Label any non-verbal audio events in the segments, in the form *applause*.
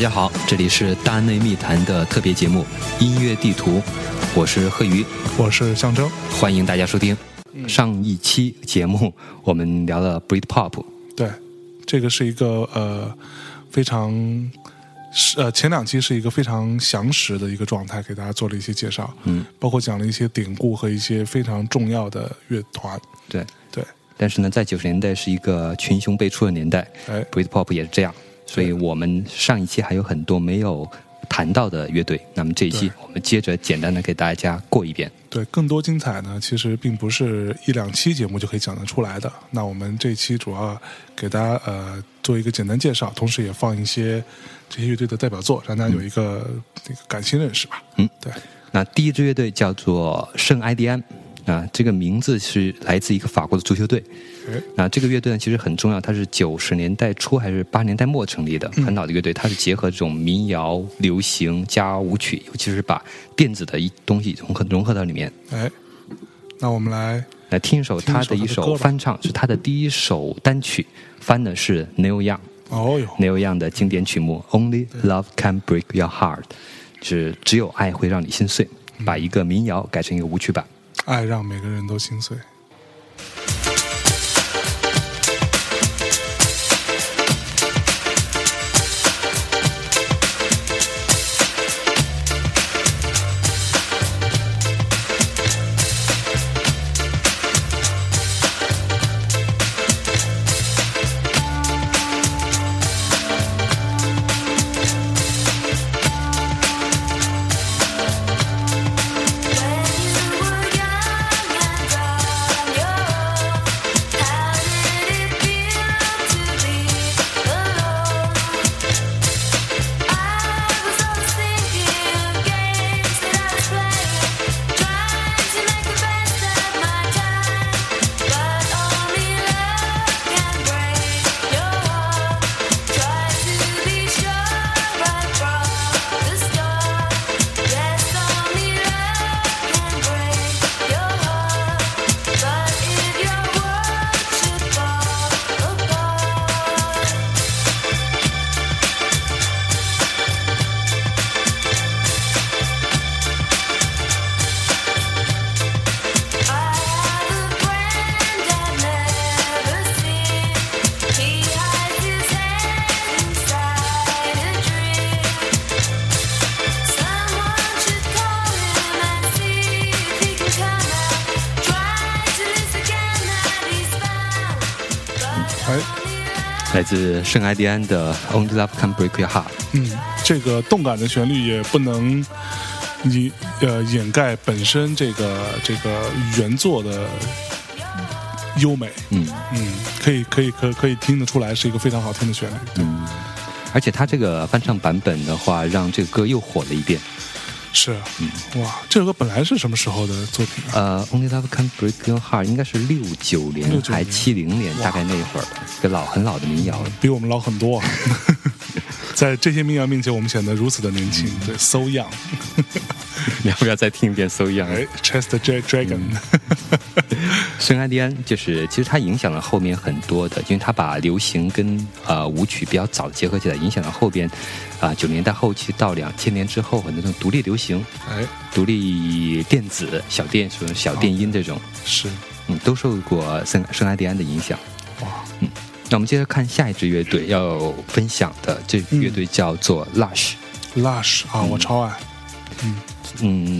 家好，这里是大内密谈的特别节目《音乐地图》，我是贺瑜，我是象征，欢迎大家收听。上一期节目我们聊了 Britpop，对，这个是一个呃非常是呃前两期是一个非常详实的一个状态，给大家做了一些介绍，嗯，包括讲了一些典故和一些非常重要的乐团，对。对，但是呢，在九十年代是一个群雄辈出的年代哎，，Britpop 也是这样，所以我们上一期还有很多没有谈到的乐队，那么这一期我们接着简单的给大家过一遍。对，更多精彩呢，其实并不是一两期节目就可以讲得出来的。那我们这一期主要给大家呃做一个简单介绍，同时也放一些这些乐队的代表作，让大家有一个那个感性认识吧。嗯，对，那第一支乐队叫做圣埃迪安，啊，这个名字是来自一个法国的足球队。哎，那这个乐队呢，其实很重要，它是九十年代初还是八十年代末成立的，很老的乐队。它是结合这种民谣、流行加舞曲，尤其是把电子的一东西融合融合到里面。哎，那我们来来听一首他的一首翻唱，是他的第一首单曲，翻的是 Neil Young。哦哟，Neil Young 的经典曲目《Only Love Can Break Your Heart》，是只有爱会让你心碎，把一个民谣改成一个舞曲版。爱让每个人都心碎。自圣埃蒂安的《Only Love Can Break Your Heart》。嗯，这个动感的旋律也不能你呃掩盖本身这个这个原作的优美。嗯嗯，可以可以可可以听得出来是一个非常好听的旋律。嗯，而且他这个翻唱版本的话，让这个歌又火了一遍。是，嗯哇，这首歌本来是什么时候的作品啊？呃，《Only Love Can Break Your Heart》应该是六九年69还七零年，大概那会儿的，一个老很老的民谣了。比我们老很多啊。*laughs* 在这些民谣面前，我们显得如此的年轻，对，so young。*laughs* 你要不要再听一遍《So Young》？哎，Chest J Dragon，圣安迪安就是，其实它影响了后面很多的，因为它把流行跟呃舞曲比较早的结合起来，影响了后边啊九、0年代后期到两千年之后很多这种独立流行、哎，独立电子、小电什么小电音这种，是，嗯，都受过圣圣安迪安的影响。哇，嗯那我们接着看下一支乐队要分享的，这乐队叫做 Lush。Lush 啊，我超爱，嗯，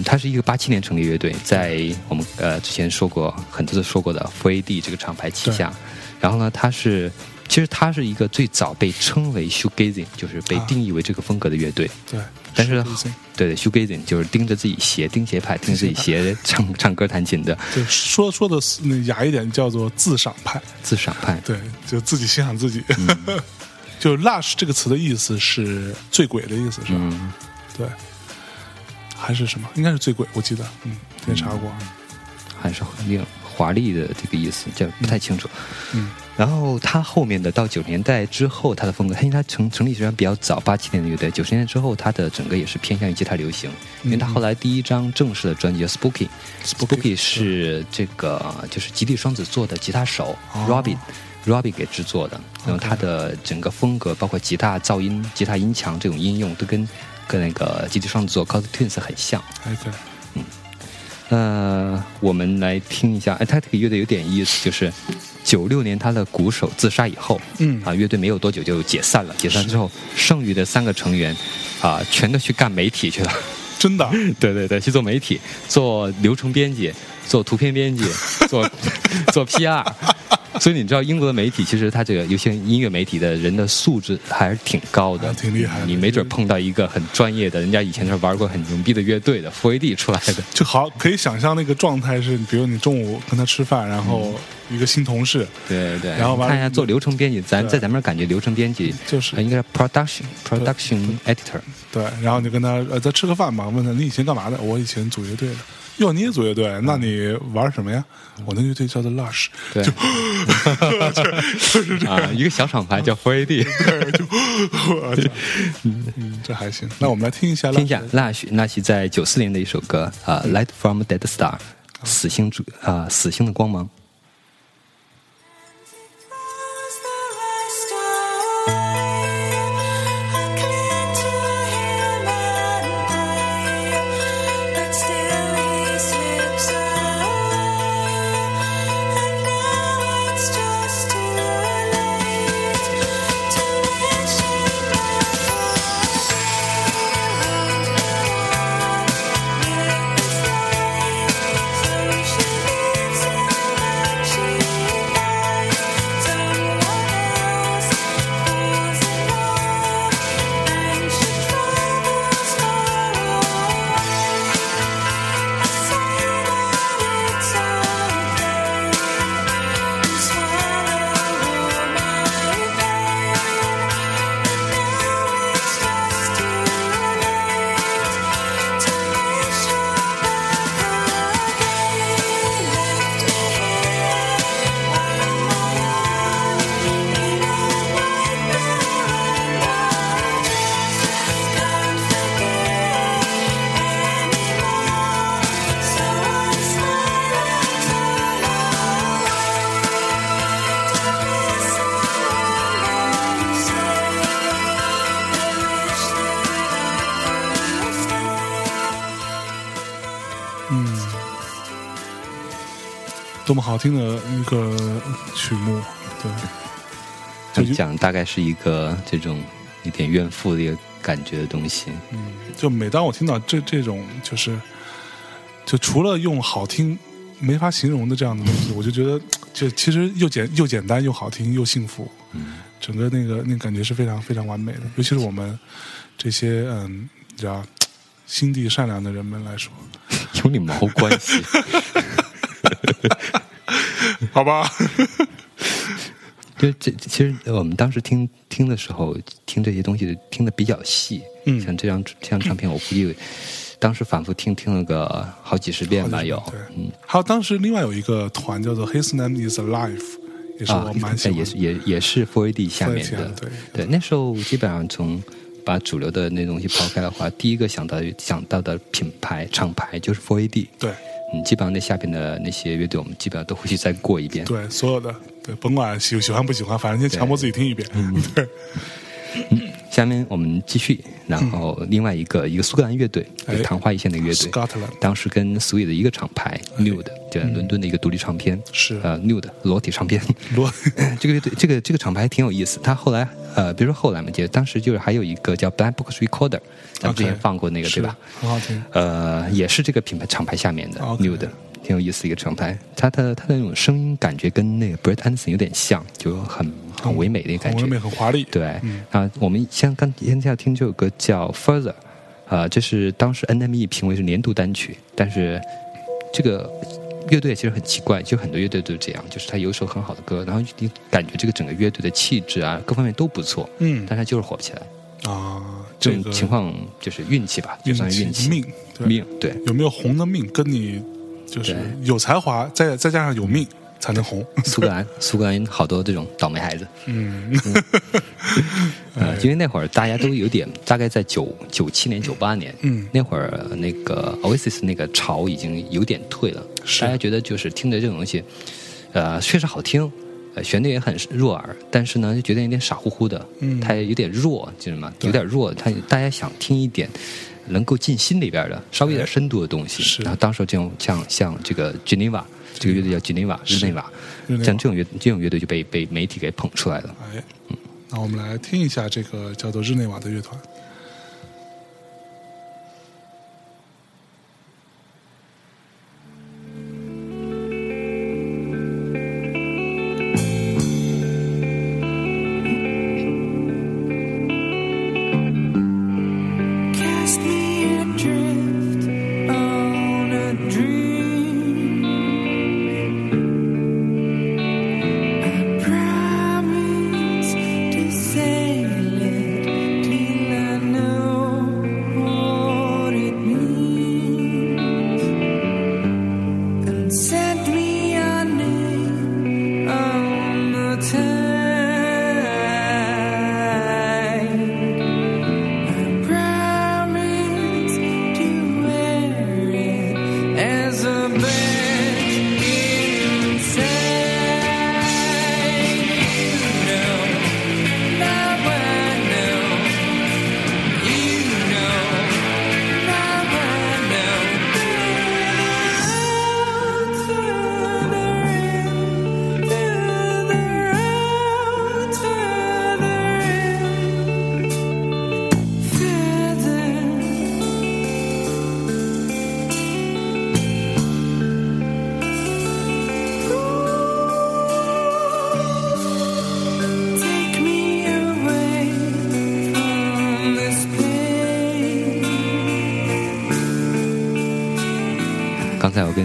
它是一个八七年成立乐队，在我们呃之前说过很多次说过的 f a D 这个厂牌旗下。然后呢，它是其实它是一个最早被称为 shoegazing，就是被啊定义为这个风格的乐队。对，但是对对，shoegazing 就是盯着自己鞋，钉鞋派，盯着自己鞋唱唱歌弹琴的对，说说的那雅一点叫做自赏派，自赏派。对，就自己欣赏自己。嗯 *laughs* 就 lush 这个词的意思是醉鬼的意思是吧？嗯，对，还是什么？应该是最贵，我记得，嗯，也查过。还是很令华丽的这个意思，这不太清楚。嗯，然后他后面的到九十年代之后，他的风格，因为他成成立虽然比较早，八七年的乐队，九十年代之后，他的整个也是偏向于吉他流行。因为他后来第一张正式的专辑《Spooky》Spooky，，Spooky 是这个就是吉利双子座的吉他手哦 Robin Robbie 给制作的，然后他的整个风格，包括吉他噪音、吉他音墙这种应用，都跟跟那个集体创作 Cosmic Twins 很像。哎，对，嗯。呃，我们来听一下，哎，他这个乐队有点意思，就是九六年他的鼓手自杀以后，嗯啊，乐队没有多久就解散了。解散之后，剩余的三个成员啊，全都去干媒体去了。真的，*laughs* 对对对，去做媒体，做流程编辑，做图片编辑，做 *laughs* 做 PR。*laughs* 所以你知道，英国的媒体其实他这个有些音乐媒体的人的素质还是挺高的，挺厉害的你没准碰到一个很专业的，人家以前是玩过很牛逼的乐队的 f 4 AD 出来的。就好可以想象那个状态是，比如你中午跟他吃饭，然后一个新同事，对对，然后看一下做流程编辑，咱在咱们这感觉流程编辑就是呃应该是 production production editor，对，然后你就跟他呃再吃个饭吧，问他你以前干嘛的？我以前组乐队的。哟，你也组乐队？那你玩什么呀？我那乐队叫做 Lush，对，*laughs* 就是这样。啊，一个小厂牌叫 f 4 AD。*laughs* 对，就 *laughs* 我操，嗯，这还行。那我们来听一下，听一下 Lush，那是在九四年的一首歌啊，《Light from Dead Star》，死星主啊，死星的光芒。么好听的一个曲目，对，他就讲大概是一个这种一点怨妇的一个感觉的东西。嗯就每当我听到这这种，就是就除了用好听没法形容的这样的东西，我就觉得就其实又简又简单又好听又幸福，嗯整个那个那感觉是非常非常完美的，尤其是我们这些嗯，你知道心地善良的人们来说，*laughs* 有你毛关系？*laughs* *laughs* 好吧？*laughs* 就，这其实我们当时听听的时候，听这些东西听的比较细。嗯像这张这张唱片，我估计当时反复听听了个好几十遍吧，有。对，嗯还有当时另外有一个团叫做 His Name Is Alive，也是蛮喜欢的，也是也也是 f 4 AD 下面的。对对，那时候基本上从把主流的那东西抛开的话，第一个想到想到的品牌厂牌就是 f 4 AD。对嗯，基本上那下边的那些乐队，我们基本上都会去再过一遍。对，所有的对，甭管喜喜欢不喜欢，反正先强迫自己听一遍，对。*laughs* 下面我们继续，然后另外一个、一个苏格兰乐队，哎。有昙花一现的乐队。当时跟 Sweet 的一个厂牌 Nude，对，伦敦的一个独立唱片，是。呃 Nude 裸体唱片。*laughs* 裸。*laughs* 这个乐队，这个这个厂牌挺有意思。他后来呃，比如说后来嘛，就当时就是还有一个叫 Black Box Recorder，咱们之前放过那个对吧？很好听。呃，也是这个品牌厂牌下面的 Nude，挺有意思的一个状态，他的他的那种声音感觉跟那个 Brett Anderson 有点像，就很很唯美的一个感觉很唯。美，很华丽。对，嗯啊，我们先刚现在要听这首歌叫《Further》，啊，这是当时 NME 评为是年度单曲，但是这个乐队其实很奇怪，就很多乐队都是这样，就是他有一首很好的歌，然后你感觉这个整个乐队的气质啊，各方面都不错，嗯但他就是火不起来，啊，这种个情况就是运气吧，就算是运气，命，对命，对。有没有红的命，跟你就是有才华，再再加上有命才能红。苏格兰，*laughs* 苏格兰好多这种倒霉孩子，嗯，*laughs* 呃，因为那会儿大家都有点，大概在九九七年、九八年，嗯。那会儿那个 Oasis 那个潮已经有点退了，是。大家觉得就是听着这种东西，呃，确实好听，呃旋律也很入耳，但是呢就觉得有点傻乎乎的，嗯。它有点弱，知道吗？对。有点弱，它大家想听一点能够进心里边的，稍微有点深度的东西。是然后当时这种像像这个 Geneva 这个乐队叫 Geneva 日内瓦，日内瓦像这种乐这种乐队就被被媒体给捧出来了。哎，嗯那我们来听一下这个叫做日内瓦的乐团。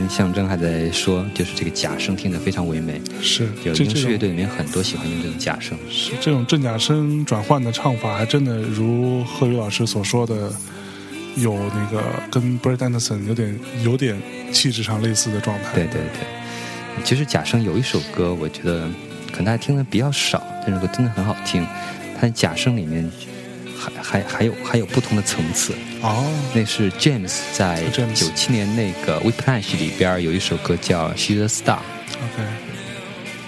象征还在说，就是这个假声听得非常唯美，是，有这这种英式乐队里面很多喜欢用这种假声。是这种正假声转换的唱法，还真的如贺宇老师所说的，有那个跟 Brad Anderson 有点有点气质上类似的状态。对对对，其实假声有一首歌，我觉得可能大家听的比较少，这首歌真的很好听。它假声里面还还还有还有不同的层次。哦，那是 James 在九七年那个 Whiplash 里边有一首歌叫《She's a Star》OK，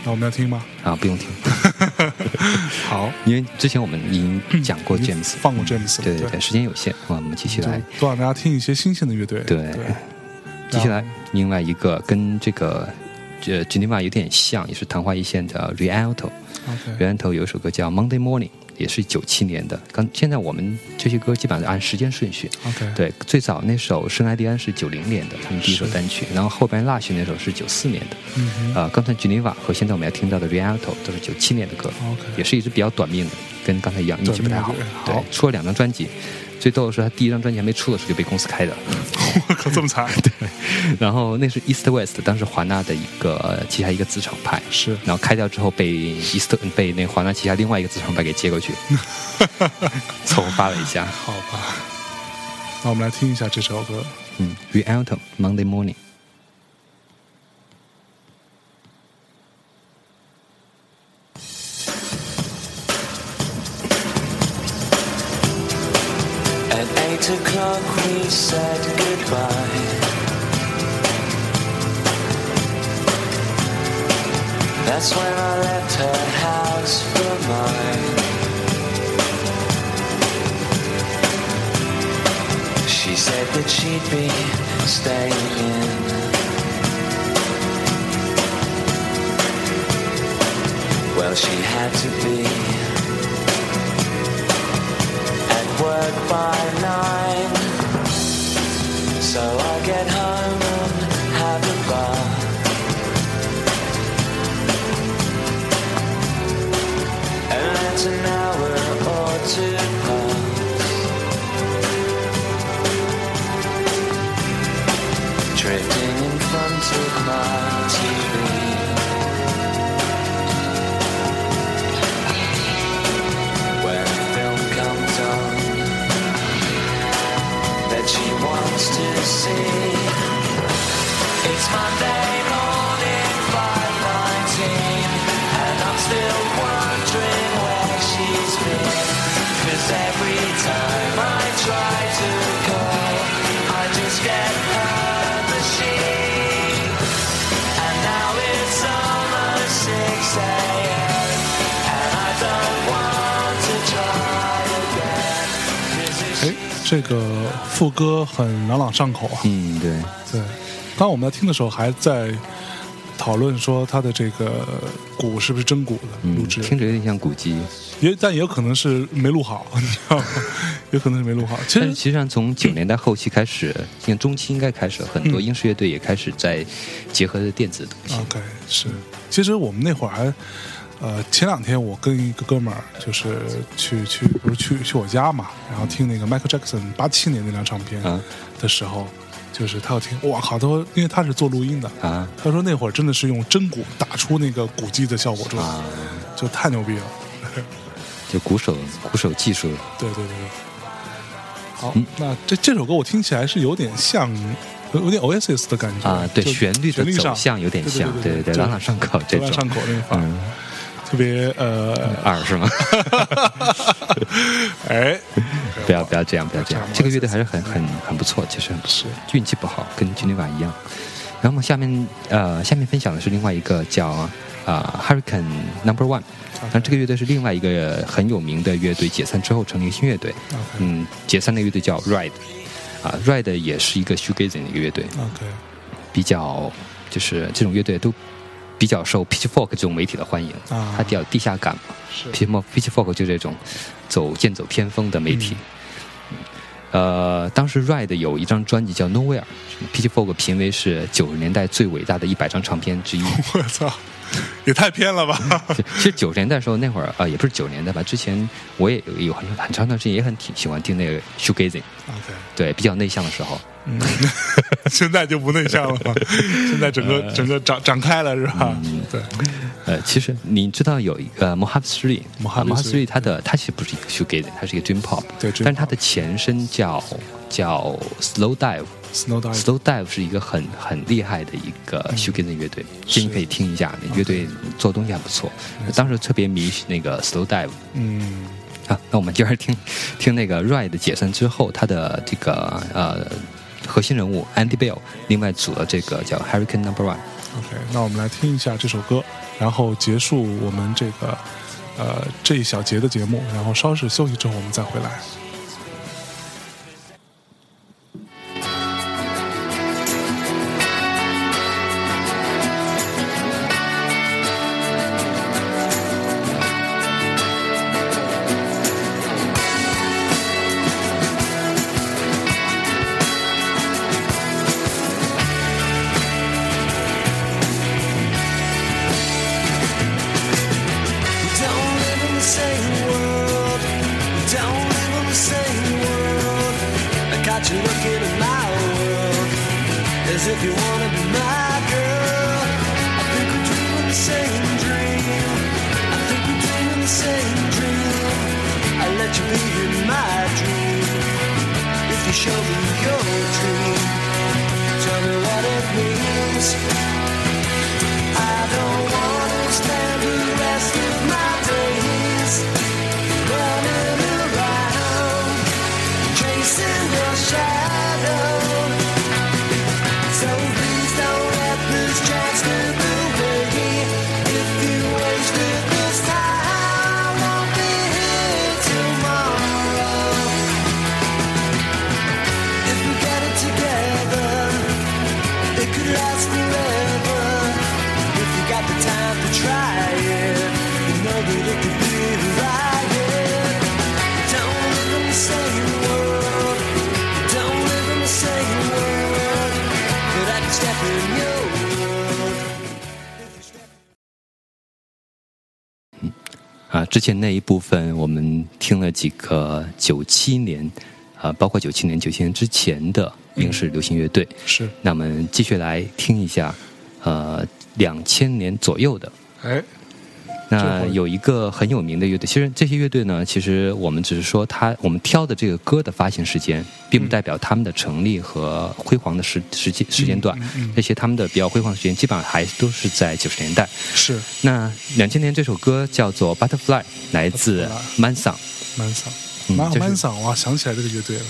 那我们要听吗？啊，不用听，*laughs* 好，因为之前我们已经讲过 James，放过 James，对对对对，时间有限，啊，我们继续来，就多让大家听一些新鲜的乐队。对。对，接下来另外一个跟这个这 Geneva 有点像，也是昙花一现的 Rialto。OK，Rialto 有一首歌叫《Monday Morning》，也是九七年的。刚现在我们这些歌基本上按时间顺序。OK，对，最早那首《圣埃蒂安》是九零年的，他们第一首单曲，然后后边 Lush 那首是九四年的。嗯哼呃，刚才 Geneva 和现在我们要听到的 Rialto 都是九七年的歌 OK 也是一支比较短命的，跟刚才一样，运气不太好，对出了两张专辑，最逗的是他第一张专辑还没出的时候就被公司开的，我靠，这么惨？*laughs* 对，然后那是 East West，当时华纳的一个呃旗下一个子厂牌，是然后开掉之后被 East 被那华纳旗下另外一个子厂牌给接过去，凑合发了一下。好吧。那我们来听一下这首歌。嗯，Re Alto Monday Morning。O'clock we said goodbye. That's when I left her house for mine. She said that she'd be staying in. Well, she had to be work by nine. So I get home see. It's Monday. 这个副歌很朗朗上口啊。嗯，对，对，当我们在听的时候，还在讨论说他的这个鼓是不是真鼓的录嗯，制，听着有点像古籍。也但也有可能是没录好，*laughs* 你知道吗？有可能是没录好。其实但是实际上从九年代后期开始，像中期应该开始，很多嗯英式乐队也开始在结合的电子的东西。OK 是，其实我们那会儿还。呃，前两天我跟一个哥们儿就是去去不是去去我家嘛，然后听那个 Michael Jackson 八七年那张唱片啊。的时候，就是他要听，哇靠！他说，因为他是做录音的，啊。他说那会儿真的是用真鼓打出那个鼓机的效果出来，啊，就太牛逼了。*laughs* 就鼓手鼓手技术，对对对。对。好，嗯。那这这首歌我听起来是有点像，有有点 Oasis 的感觉啊，对，旋律的走向有点像，对对，对朗朗上口这种。朗朗上，口那个方，嗯，特别呃，二是吗？*laughs* 哎，不要不要这样，不要这样。这个乐队还是很很很不错，其实很不错，运气不好，跟军队瓦一样。然后下面呃，下面分享的是另外一个叫啊、Hurricane Number One，那这个乐队是另外一个很有名的乐队，解散之后成立一个新乐队。嗯，解散的乐队叫 Ride，啊，Ride 也是一个 shoegazing 的一个乐队，OK，比较就是这种乐队都比较受 Pitchfork 这种媒体的欢迎，啊它比较地下感嘛。Pitchfork 就这种走剑走偏锋的媒体。呃，当时 Ride 有一张专辑叫 Nowhere，Pitchfork 评为是九十年代最伟大的一百张唱片之一。*laughs* 我操，*laughs* 也太偏了吧！*laughs* 其实九十年代的时候，那会儿啊、呃也不是九十年代吧，之前我也有有很很长一段时间也很挺喜欢听那个 shoegazing，OK，对，比较内向的时候。嗯，*laughs* 现在就不内向了。嘛，现在整个整个展展开了是吧？对，呃，其实你知道有一个 Mohab Three，Mohave Three，它的它其实不是一个 shoegazing，它是一个 dream pop，对但是它的前身叫叫 Slow Dive。Snow Dive 是一个很很厉害的一个 shoegazing 乐队，建议可以听一下，那乐队做东西还不错。当时特别迷那个 Snow Dive 嗯啊，那我们接着听听那个 Ride 解散之后，他的这个呃核心人物 Andy Bell 另外组了这个叫 Hurricane Number One。，OK，那我们来听一下这首歌，然后结束我们这个呃这一小节的节目，然后稍事休息之后我们再回来。那一部分我们听了几个九七年，啊，包括九七年、九七年之前的英式流行乐队。是，那我们继续来听一下，呃，两千年左右的。哎，那有一个很有名的乐队，其实这些乐队呢，其实我们只是说他，我们挑的这个歌的发行时间，并不代表他们的成立和辉煌的时时间时间段。嗯嗯这些他们的比较辉煌的时间，基本上还都是在九十年代。是那两千年这首歌叫做《Butterfly》，来自 Manson 曼桑，嗯就是曼曼桑，哇，想起来这个乐队了。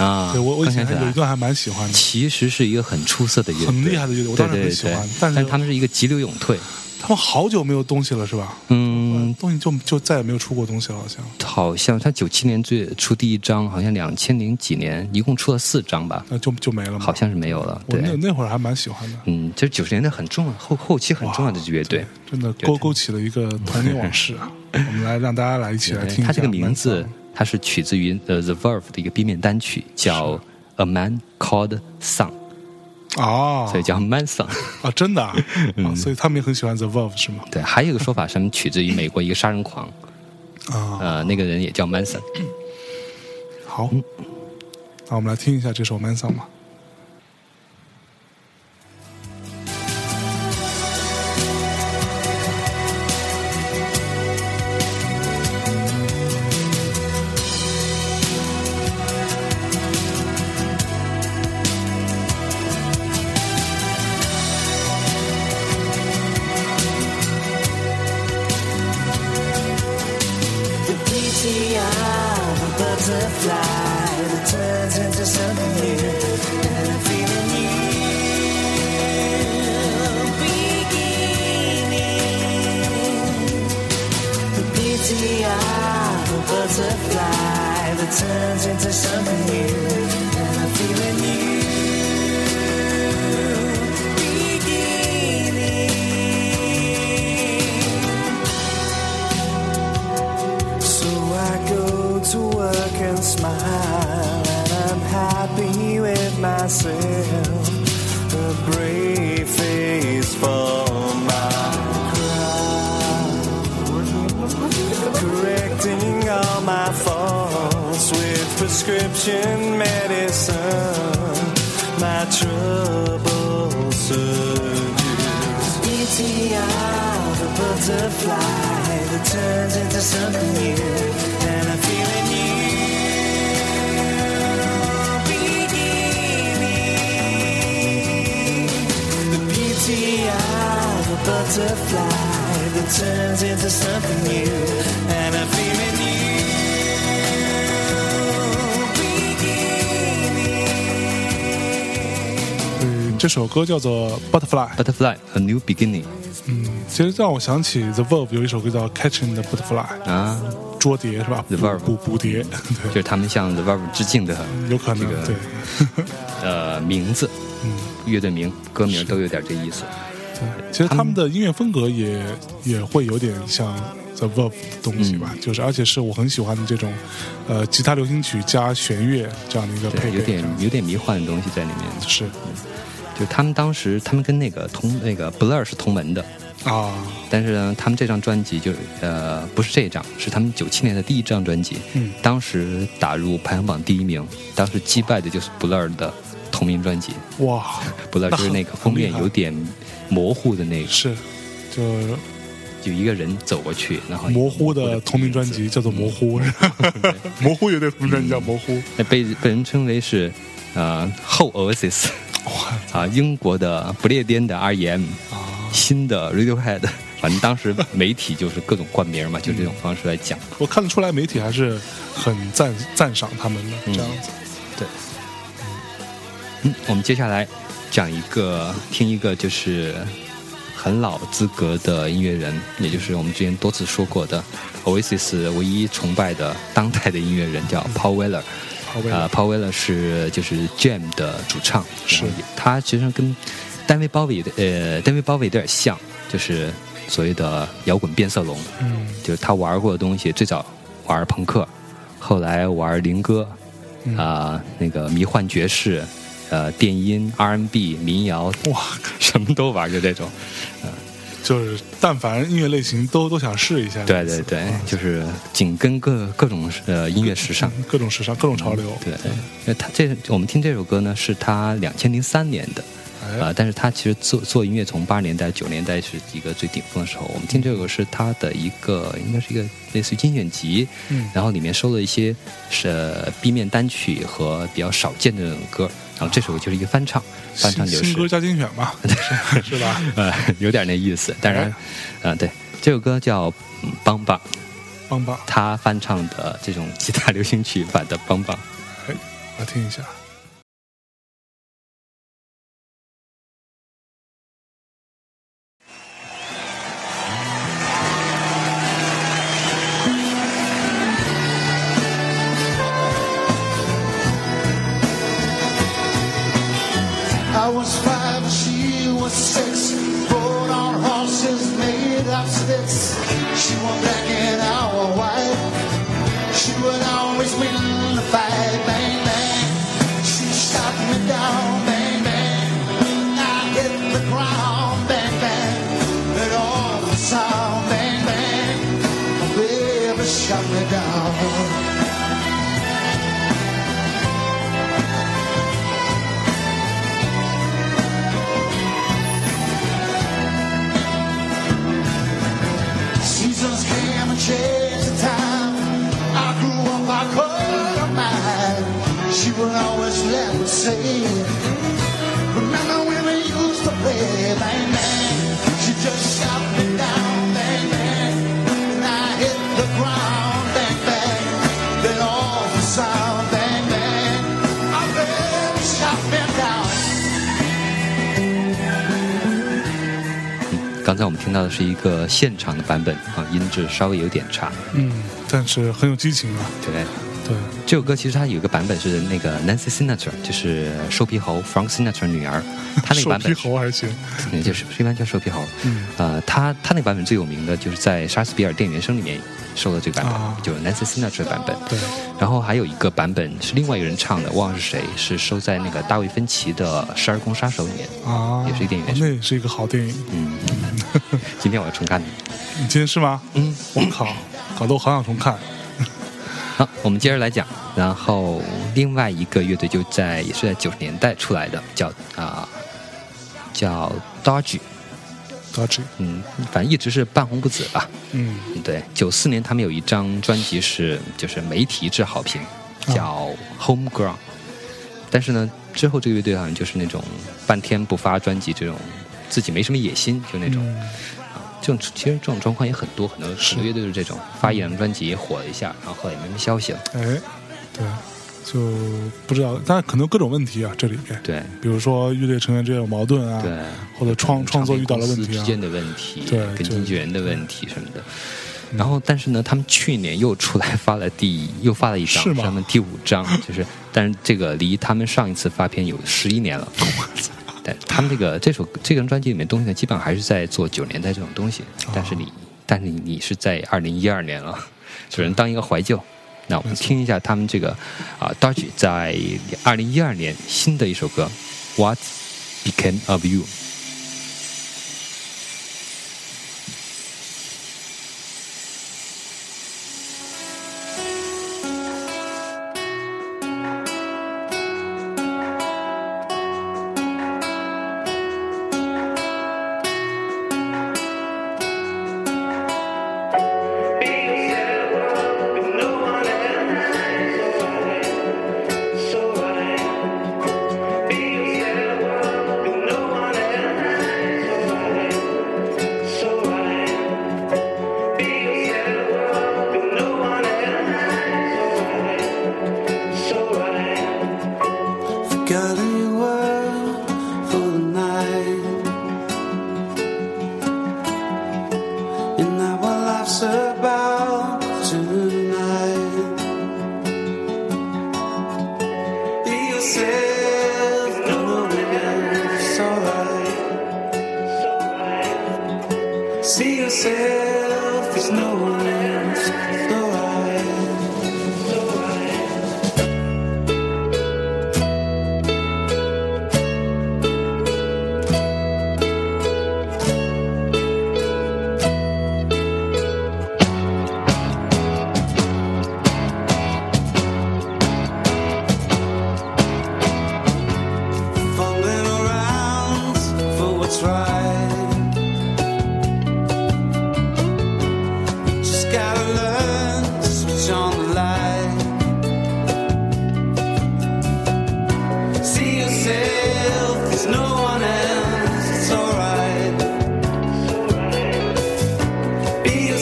啊。对我我以前有一段还蛮喜欢的，其实是一个很出色的乐队，很厉害的乐队我当然很喜欢对但是他们是一个急流勇退。他们好久没有东西了是吧？嗯，东西就就再也没有出过东西了，好像。好像他九七年最出第一张，好像两千零几年一共出了四张吧，那就就没了吗？好像是没有了。对那，那会儿还蛮喜欢的，嗯，这是九十年代很重要后后期很重要的乐队。真的勾勾起了一个童年往事啊！*laughs* 我们来让大家来一起来听一下。它这个名字它是取自于呃 The Verve 的一个 B 面单曲，叫《A Man Called Sun》，哦，所以叫 Manson。啊，真的啊，*laughs* 嗯啊所以他们也很喜欢 The Verve 是吗？对，还有一个说法是他们取自于美国一个杀人狂，啊，呃，那个人也叫 Manson。好，嗯那我们来听一下这首 Manson 吧。Prescription medicine. My trouble surges. Beauty of a butterfly that turns into something new, and beauty of a butterfly that turns into something new, 这首歌叫做 Butterfly。Butterfly A New Beginning 嗯，其实让我想起 The Verve 有一首歌叫 Catching the Butterfly，啊，捉蝶是吧？The Verve 捕捕蝶，对，就是他们向 The Verve 致敬的有可能这个对。*laughs* 呃名字，嗯。乐队名、歌名都有点这意思。对其实他们的音乐风格也也会有点像 The Verve 的东西嗯。吧，就是而且是我很喜欢的这种，呃，吉他流行曲加弦乐这样的一个配对，有点有点迷幻的东西在里面。是就他们当时，他们跟那个同那个 Blur 是同门的，啊，但是呢，他们这张专辑就呃不是这张，是他们九七年的第一张专辑，嗯。当时打入排行榜第一名，当时击败的就是 Blur 的同名专辑。哇，，*laughs* Blur 就是那个封面有点模糊的那个，是就有一个人走过去，然后模糊的的同名专辑叫做《模糊》，模糊乐队同名专辑叫《模糊》，那被被人称为是呃后 Oasis *laughs* 啊，英国的不列颠的 R.E.M。啊，新的 Radiohead，反正当时媒体就是各种冠名嘛，就这种方式来讲。我看得出来媒体还是很赞赞赏他们的嗯这样子，对，嗯，我们接下来讲一个，听一个就是很老资格的音乐人，也就是我们之前多次说过的 Oasis 唯一崇拜的当代的音乐人，叫 Paul Weller。好为呃，Paul Weller 是就是 Jam 的主唱，是。他其实跟单位包伟的呃单位包伟有点像，就是所谓的摇滚变色龙，嗯。就是他玩过的东西，最早玩朋克，后来玩灵歌，嗯。啊、那个迷幻爵士，呃，电音、R&B、民谣，哇，什么都玩，就这种。就是但凡音乐类型都都想试一下，对对对，就是紧跟各各种呃音乐时尚。各种时尚，各种潮流，对，那他这我们听这首歌呢，是他两千零三年的，啊呃，但是他其实做做音乐从八十年代、九十年代是一个最顶峰的时候。我们听这首歌是他的一个，应该是一个类似于精选集，嗯然后里面收了一些是呃 B 面单曲和比较少见的那种歌，然后这首歌就是一个翻唱，翻唱就是新新歌加精选嘛，是是吧？*laughs* 呃有点那意思，当然，哎啊、对，这首歌叫邦邦邦，棒棒，他翻唱的这种吉他流行曲版的邦邦。哎，我听一下。I was fine. And the time. I grew up, I called her mine. She would always let me say, 才我们听到的是一个现场的版本啊，音质稍微有点差。嗯，但是很有激情啊。对，对，这首歌其实它有一个版本是那个 Nancy Sinatra，就是瘦皮猴 Frank Sinatra 女儿，*laughs* 她那个版本。瘦皮猴还行。那，就是一般叫瘦皮猴。嗯呃，他他那个版本最有名的就是在莎士比尔电影原声里面收的这个版本，啊就是 Nancy Sinatra 的版本。对，然后还有一个版本是另外一个人唱的，忘了是谁，是收在那个大卫芬奇的《十二宫杀手》里面。啊，也是一个电影哦那也是一个好电影。嗯，*laughs* 今天我要重看的。你今天是吗？嗯，我靠，搞得我好想重看。*laughs* 好，我们接着来讲。然后另外一个乐队就在也是在九十年代出来的，叫啊、叫 Dodge。Dodge 嗯，反正一直是半红不紫吧。嗯对，九四年他们有一张专辑是就是媒体一致好评，叫《Homegrown》。但是呢，之后这个乐队好像就是那种半天不发专辑，这种自己没什么野心，就那种。嗯。啊，这种其实这种状况也很多，很多很多乐队都是这种，发一两张专辑火了一下，然后后来也没什么消息了。哎，对，就不知道，但是可能各种问题啊，这里面，对。比如说乐队成员之间有矛盾啊，对，或者创创作遇到了问题之，间的问题，对跟经纪人的问题什么的。然后，但是呢，他们去年又出来发了第又发了一张，是吗？他们第五张，就是，但是这个离他们上一次发片有十一年了。*laughs* 但他们这个这首这张专辑里面东西呢，基本上还是在做九十年代这种东西，但是你，但是你你是在二零一二年了，只能当一个怀旧。那我们听一下他们这个啊，Dodge 在二零一二年新的一首歌《What Became of You》。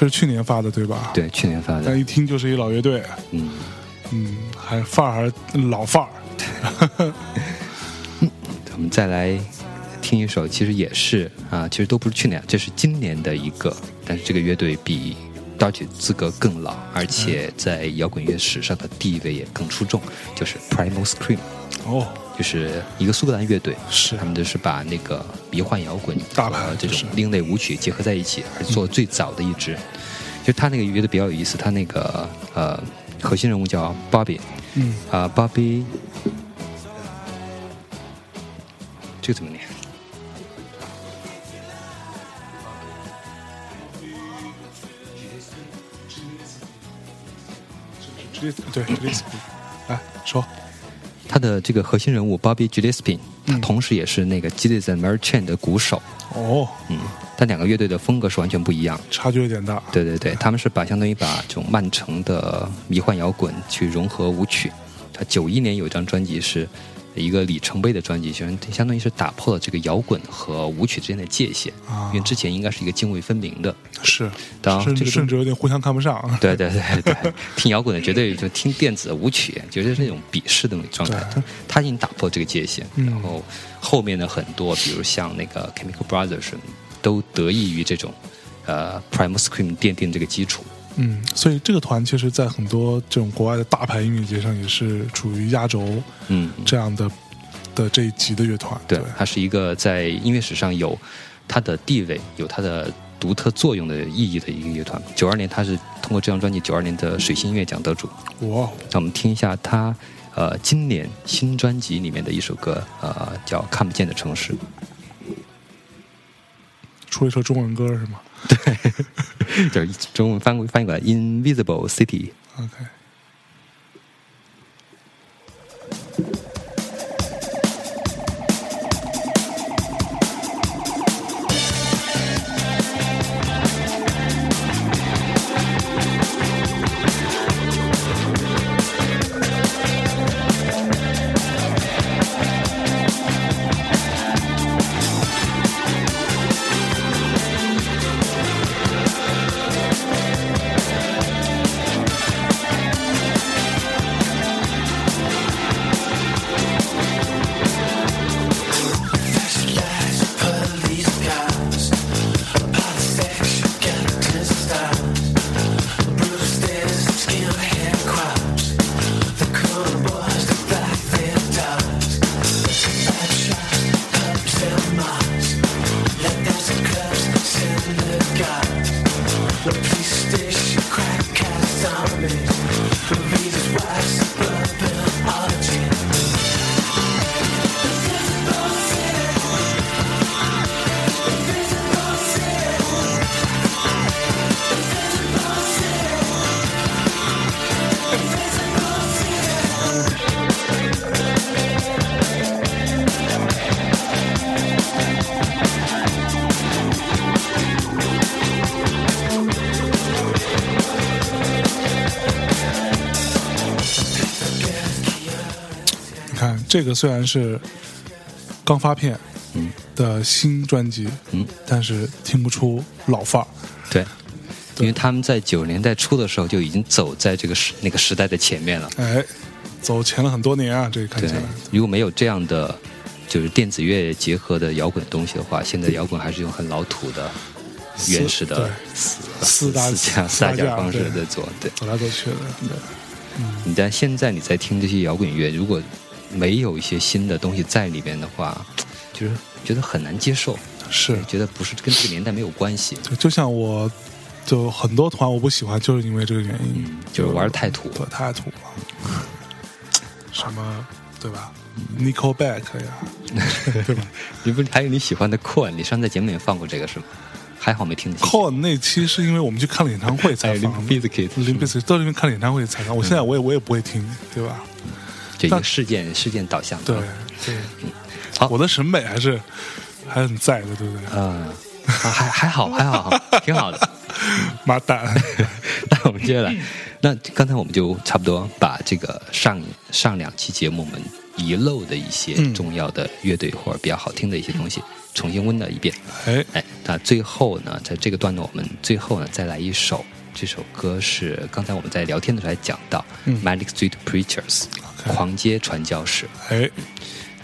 是去年发的对吧？，对，去年发的。但的，一听就是一老乐队，嗯，嗯，还范儿还是老范儿。*laughs* 我们再来听一首，其实也是啊，其实都不是去年，这是今年的一个，但是这个乐队比 Dodge 资格更老，而且在摇滚乐史上的地位也更出众，就是 Primal Scream，哦，就是一个苏格兰乐队，是。他们就是把那个迷幻摇滚大牌和这种是。另类舞曲结合在一起，而做最早的一支。就他那个乐队比较有意思，他那个呃核心人物叫 Bobby，嗯，啊、b o b b y 这个怎么念？对来说，他的这个核心人物 Bobby Gillespie，他嗯同时也是那个 Gilles and Merchant 的鼓手。哦，嗯，但两个乐队的风格是完全不一样。差距有点大。对对对，他们是把相当于把这种曼城的迷幻摇滚去融合舞曲。他九一年有一张专辑是一个里程碑的专辑，相相当于是打破了这个摇滚和舞曲之间的界限，啊因为之前应该是一个泾渭分明的。是，当甚至这个甚至有点互相看不上。对对对对，听摇滚的绝对就听电子舞曲，绝对是那种鄙视的那种状态。他他已经打破这个界限，嗯然后后面的很多，比如像那个 Chemical Brothers，都得益于这种呃 Primal Scream 奠定这个基础。嗯，所以这个团其实，在很多这种国外的大牌音乐节上，也是处于压轴嗯，这样的的这一级的乐团。对，它是一个在音乐史上有它的地位、有它的独特作用的意义的一个乐团。九二年，它是通过这张专辑，九二年的水星音乐奖得主。哇哦，让我们听一下他呃今年新专辑里面的一首歌，呃叫《看不见的城市》。出了一首中文歌是吗对 *laughs* 就是中文翻翻译过来，Invisible City。？OK，这个虽然是刚发片嗯的新专辑，嗯，但是听不出老范儿。对，因为他们在九十年代初的时候就已经走在这个时那个时代的前面了。哎，走前了很多年啊，这个看对起来。，如果没有这样的就是电子乐结合的摇滚东西的话，现在摇滚还是用很老土的、原始的对四四大四大家方式在做。对，走来走去的，对，你但现在你在听这些摇滚乐，如果没有一些新的东西在里边的话，就是觉得很难接受，是，觉得不是跟这个年代没有关系，就就像我，就很多团我不喜欢，就是因为这个原因，嗯，就是玩的太土。对，太土了。*laughs* 什么，对吧？Nickelback 呀，*laughs* 对吧你不是还有你喜欢的 Corn？你上次在节目里面放过这个是吗？还好没听进去。？Con 那期是因为我们去看了演唱会还有才放 Limp 的。Bizkit，Limp Bizkit 都是因为看了演唱会才放。我现在我也我也不会听，对吧？就一个事件事件导向的。对对，好我的审美还是还很在的，对不对？嗯，啊还还好还好，挺好的。*laughs* 妈蛋，*laughs* 那我们接下来，那刚才我们就差不多把这个上上两期节目我们遗漏的一些嗯重要的乐队或者比较好听的一些东西重新温了一遍。哎，哎，那最后呢，在这个段落，我们最后呢再来一首，这首歌是刚才我们在聊天的时候还讲到、嗯，Magic Street Preachers，、狂街传教士。哎，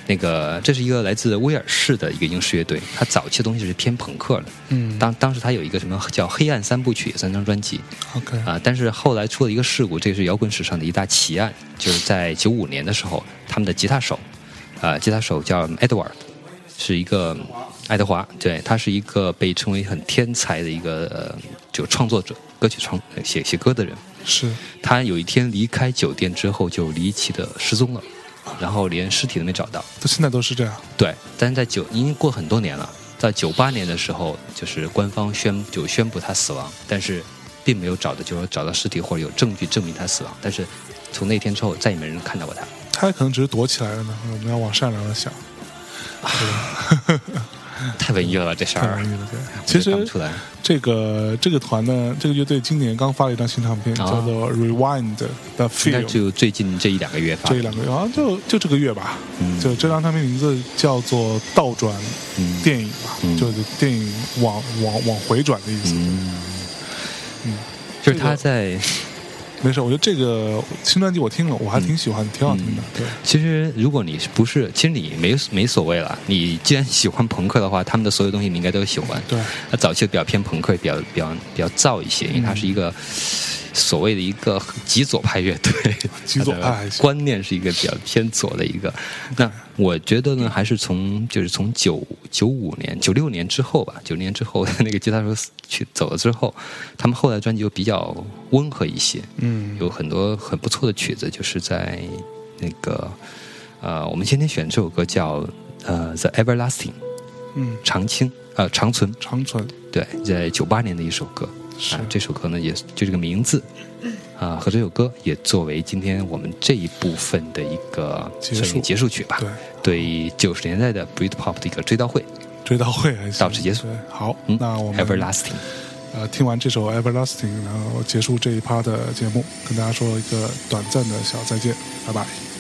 那个这是一个来自威尔士的一个英式乐队，它早期的东西是偏朋克的。嗯当当时它有一个什么叫《黑暗三部曲》三张专辑，，OK，啊、但是后来出了一个事故，这是摇滚史上的一大奇案，就是在九五年的时候，他们的吉他手，啊、吉他手叫 Edward，是一个爱德华，对他是一个被称为很天才的一个呃就创作者，歌曲创呃写写歌的人。是，他有一天离开酒店之后，就离奇的失踪了，然后连尸体都没找到。到现在都是这样。对，但是在九已经过很多年了，在九八年的时候，就是官方宣就宣布他死亡，但是并没有找到，就是说找到尸体或者有证据证明他死亡，但是从那天之后再也没人看到过他。他可能只是躲起来了呢。我们要往善良的想，*laughs* 太文艺了吧，这事儿太文艺。了。对，其实这个这个团呢，这个乐队今年刚发了一张新唱片，哦叫做《Rewind the 应该 Film》。就最近这一两个月发这一两个月，好像就就这个月吧。嗯就这张唱片名字叫做《倒转嗯电影》吧，嗯就是电影往往往回转的意思。嗯嗯，就是他在。没事，我觉得这个新专辑我听了，我还挺喜欢，挺好听的。对，其实，如果你是不是，其实你没没所谓了。你既然喜欢朋克的话，他们的所有东西你应该都喜欢。对，那早期比较偏朋克，比较比较比较燥一些，因为它是一个所谓的一个极左派乐队，*laughs* 极左派。观念是一个比较偏左的一个。那我觉得呢，还是从就是从九九五年、九六年之后吧，九年之后那个吉他手去走了之后，他们后来专辑就比较温和一些，嗯，有很多很不错的曲子，就是在那个呃，我们今天选这首歌叫呃《The Everlasting》嗯，长青呃长存。长存。对，在九八年的一首歌，是。啊，这首歌呢也就这个名字，啊，和这首歌也作为今天我们这一部分的一个结束。算是结束曲吧，对，对九十年代的 Britpop 的一个追悼会，追悼会到此结束，好，嗯那我们，Everlasting，呃听完这首 Everlasting，然后结束这一趴的节目，跟大家说一个短暂的小再见，拜拜。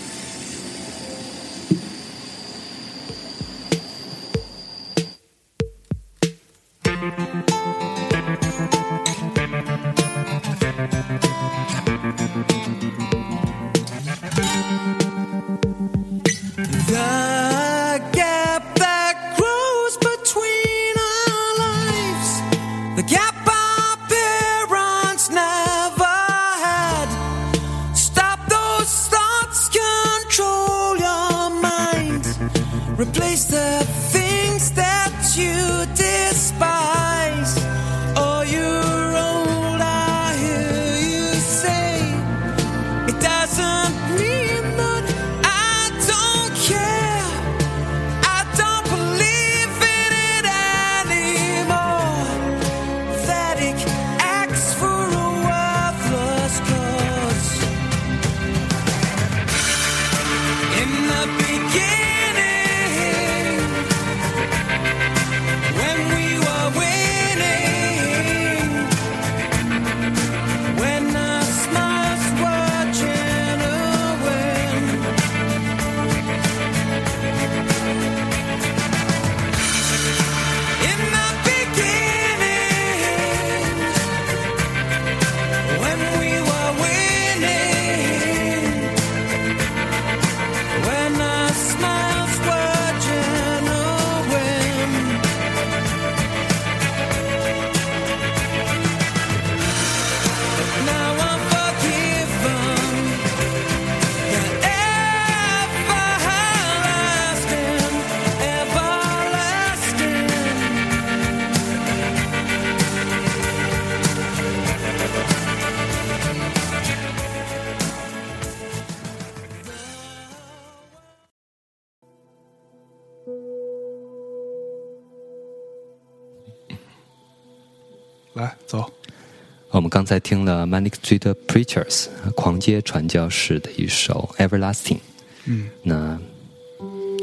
我们刚才听了 Manic Street Preachers 狂街传教士的一首 Everlasting，嗯，那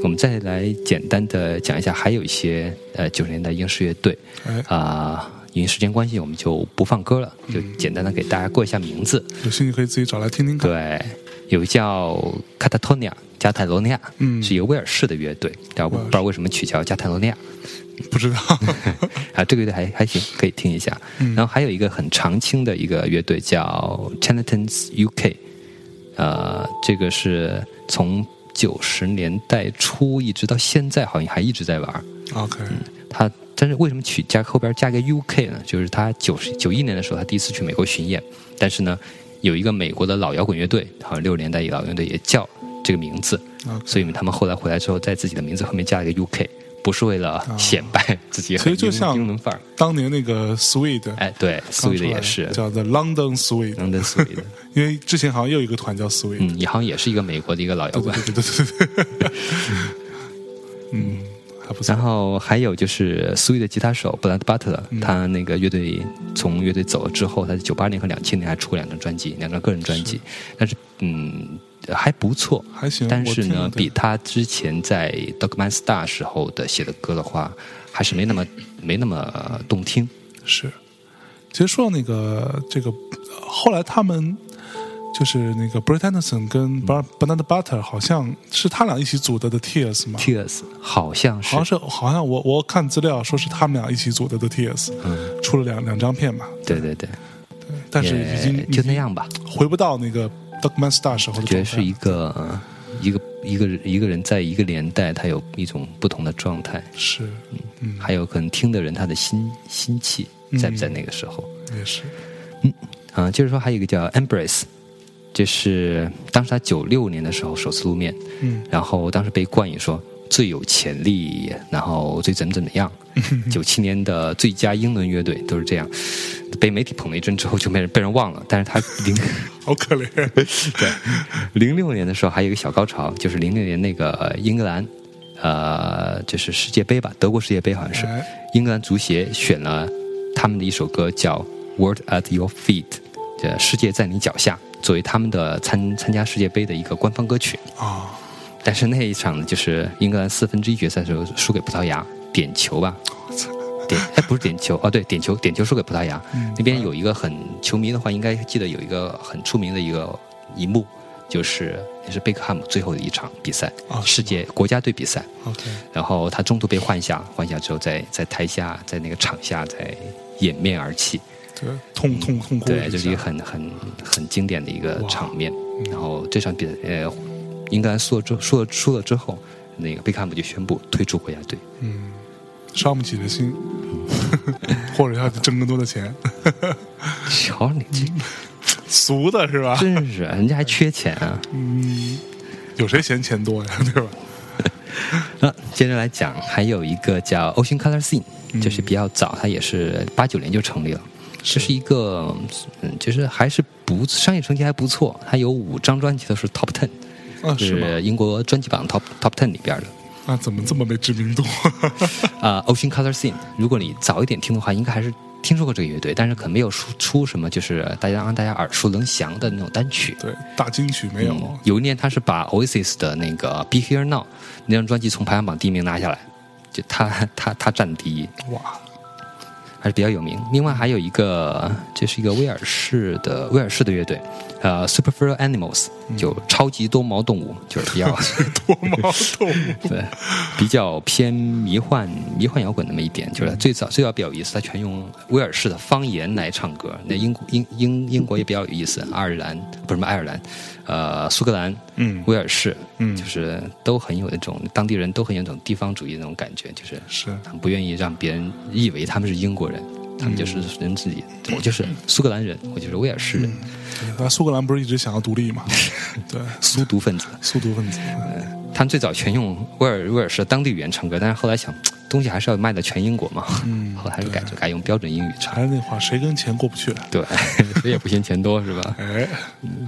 我们再来简单的讲一下，还有一些呃九十年代英式乐队。哎，啊、因为时间关系，我们就不放歌了，就简单的给大家过一下名字。有兴趣可以自己找来听听看。对，有叫 Catatonia 加泰罗尼亚，嗯。是一个威尔士的乐队，但我不知道为什么取叫加泰罗尼亚。*laughs* 不知道。*laughs* 啊，这个乐队还还行，可以听一下。嗯然后还有一个很常青的一个乐队叫 Chinatown's UK，呃，这个是从九十年代初一直到现在，好像还一直在玩。OK，他但是为什么取加后边加个 UK 呢？就是他九十九一年的时候，他第一次去美国巡演，但是呢，有一个美国的老摇滚乐队，好像六十年代一个老摇滚乐队也叫这个名字所以他们后来回来之后，在自己的名字后面加了一个 UK，不是为了显摆自己其很英实就像英伦范儿。当年那个 Swede，哎，对来也是。叫 The London Swede，London Swede，*laughs* 因为之前好像又有一个团叫 Swede，嗯，也好像也是一个美国的一个老摇滚。对对对对对对，嗯，还不错。然。后还有就是 Swede 的吉他手 Blood Butler，、他那个乐队从乐队走了之后，他在九八年和两千年还出过两张专辑，两张个人专辑，但是嗯还不错，还行但是呢，比他之前在 Dogman Star 时候的写的歌的话，还是没那么 *laughs* 没那么动听。是，其实说到那个这个，呃后来他们就是那个 Brett Anderson 跟 Bernard Butter，好像是他俩一起组的的 Tears 吗？Tears 好像是。好像是好像我我看资料说是他们俩一起组的的 Tears，、出了两两张片嘛，对对对，但是已经就那，样吧。回不到那个 Dogman Star 时候的。觉得是一个呃一个一个一个人在一个年代，他有一种不同的状态，是，嗯，还有可能听的人他的心心气在不在那个时候。也是，啊，就是说还有一个叫 Embrace，就是当时他九六年的时候首次露面，嗯然后当时被冠以说最有潜力，然后最怎么怎么样。九七年的最佳英伦乐队都是这样，被媒体捧了一阵之后就被人被人忘了。但是他零 *laughs* 好可怜。对零六年的时候还有一个小高潮，就是零六年那个呃英格兰，呃，就是世界杯吧，德国世界杯好像是哎英格兰足协选了他们的一首歌叫《World at Your Feet》，这世界在你脚下，作为他们的参参加世界杯的一个官方歌曲。啊，但是那一场呢，就是英格兰四分之一决赛的时候输给葡萄牙，点球吧。点哎不是点球哦，对点球点球输给葡萄牙。那边有一个很球迷的话，应该记得有一个很出名的一个一幕，就是也是贝克汉姆最后的一场比赛，啊世界国家队比赛。OK，然后他中途被换下，换下之后在在台下在那个场下在掩面而泣。对，痛痛痛哭了对，一这是一个很很很经典的一个场面。然后这场比赛，呃，英格兰输了之输了输了之后，那个贝克汉姆就宣布退出国家队。伤不起的心，*laughs* 或者要挣更多的钱，瞧你这俗的是吧？真是，人家还缺钱啊！嗯有谁嫌钱多呀？*laughs* 对吧？*laughs* 那接着来讲，还有一个叫 Ocean Color Scene，就是比较早，它也是八九年就成立了。这是一个，嗯，就是还是不商业成绩还不错，它有五张专辑都是 Top Ten，啊？是英国专辑榜 Top Top Ten 里边的。那怎么这么没知名度？啊、*laughs* o c e a n Color Scene，如果你早一点听的话，应该还是听说过这个乐队，但是可能没有出出什么就是大家让大家耳熟能详的那种单曲。对，大金曲没有。嗯，有一年他是把 Oasis 的那个《Be Here Now》那张专辑从排行榜第一名拿下来，就他他他占第一，哇，还是比较有名。另外还有一个，这是一个威尔士的威尔士的乐队，呃，Super Fur Animals，就超级多毛动物，就是比较 *laughs* 多毛动物。*laughs* 对，比较偏迷幻迷幻摇滚那么一点，就是最早最早比较有意思，他全用威尔士的方言来唱歌。那英国英英英国也比较有意思，爱尔兰不是什么爱尔兰，呃，苏格兰，嗯威尔士，嗯就是都很有那种当地人都很有那种地方主义那种感觉，就是是他们不愿意让别人以为他们是英国人。他们就是人自己，我就是苏格兰人，我就是威尔士人，对那苏格兰不是一直想要独立吗？对，*laughs* 苏独分子。*laughs* 苏独分子。他们最早全用威尔威尔士当地语言唱歌，但是后来想，东西还是要卖到全英国嘛，嗯后来还是改改用标准英语唱。还是那话，谁跟钱过不去？对，谁也不嫌钱多是吧？哎，嗯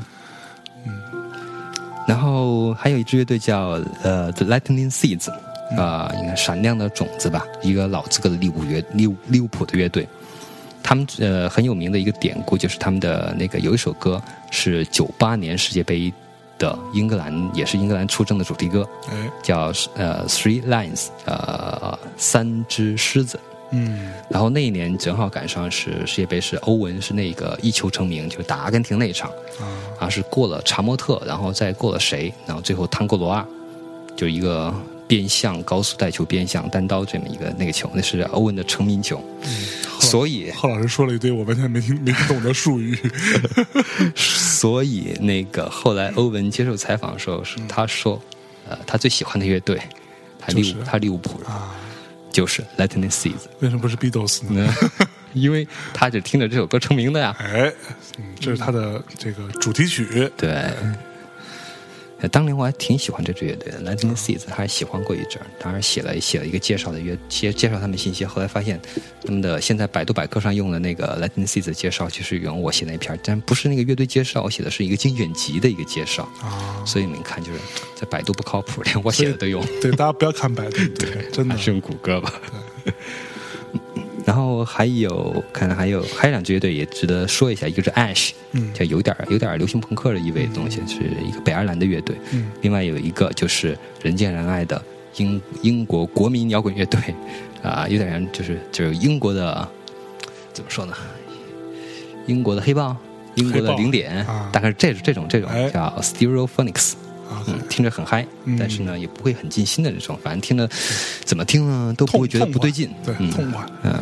然后还有一支乐队叫呃 The Lightning Seeds，啊、应该闪亮的种子吧，一个老资格的利物乐利物利物浦的乐队。他们呃很有名的一个典故就是他们的那个有一首歌是九八年世界杯的英格兰也是英格兰出征的主题歌，哎，叫呃 Three Lions，呃三只狮子，嗯然后那一年正好赶上是世界杯，是欧文是那个一球成名，就是打阿根廷那一场，啊啊是过了查莫特，然后再过了谁，然后最后汤戈罗阿，就一个变向高速带球变向单刀这么一个那个球，那是欧文的成名球，所以贺老师说了一堆我完全没听没听懂的术语。*laughs* 所以那个后来欧文接受采访的时候，是他说，呃，他最喜欢的乐队，他利物就是他利物浦人啊，就是 Lightning Seeds，为什么不是 Beatles 呢？因为他就听着这首歌成名的呀。哎，嗯，这是他的这个主题曲。对，呃当年我还挺喜欢这支乐队的，Lightning Seeds，还喜欢过一阵儿。当时写了写了一个介绍的乐介介绍他们信息，后来发现他们的现在百度百科上用的那个 Lightning Seeds 的介绍，其实用我写那篇儿，但不是那个乐队介绍，我写的是一个精选集的一个介绍。啊，所以你们看，就是在百度不靠谱，连我写的都用，*laughs* 对，大家不要看百度，对，真的还是用谷歌吧。然后还有，看来还有还有两支乐队也值得说一下，一个是 Ash，嗯就有点有点流行朋克的意味的东西，是一个北爱尔兰的乐队。嗯另外有一个就是人见人爱的英英国国民摇滚乐队，*laughs* 啊、有点像就是就是英国的怎么说呢？英国的黑豹，英国的零点，啊大概是这这种这种哎叫 Stereophonics。啊，嗯，听着很嗨，嗯但是呢，也不会很尽心的那种，反正听着怎么听呢都不会觉得不对劲。对，嗯痛快。嗯，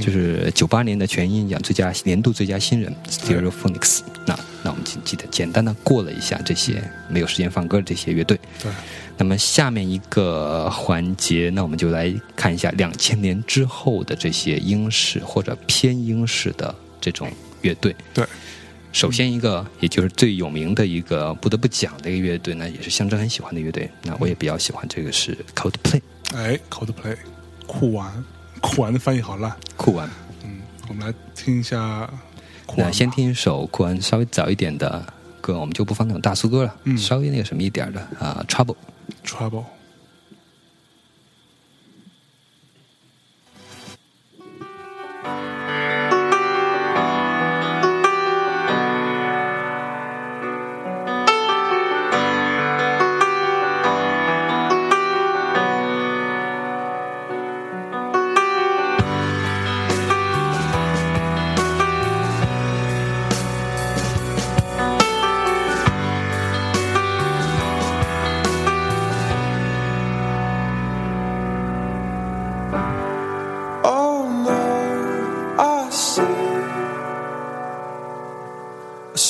就是九八年的全英奖最佳年度最佳新人 Stereophonics。那那我们记记得简单的过了一下这些没有时间放歌的这些乐队。对，那么下面一个环节，那我们就来看一下两千年之后的这些英式或者偏英式的这种乐队。对，首先一个，也就是最有名的一个不得不讲的一个乐队呢，也是象征很喜欢的乐队。那我也比较喜欢这个是 Coldplay 哎，Coldplay，酷玩，酷玩的翻译好烂。酷玩。嗯，我们来听一下酷玩。那先听一首酷玩稍微早一点的歌，我们就不放那种大苏歌了，嗯稍微那个什么一点的啊、Trouble。Trouble。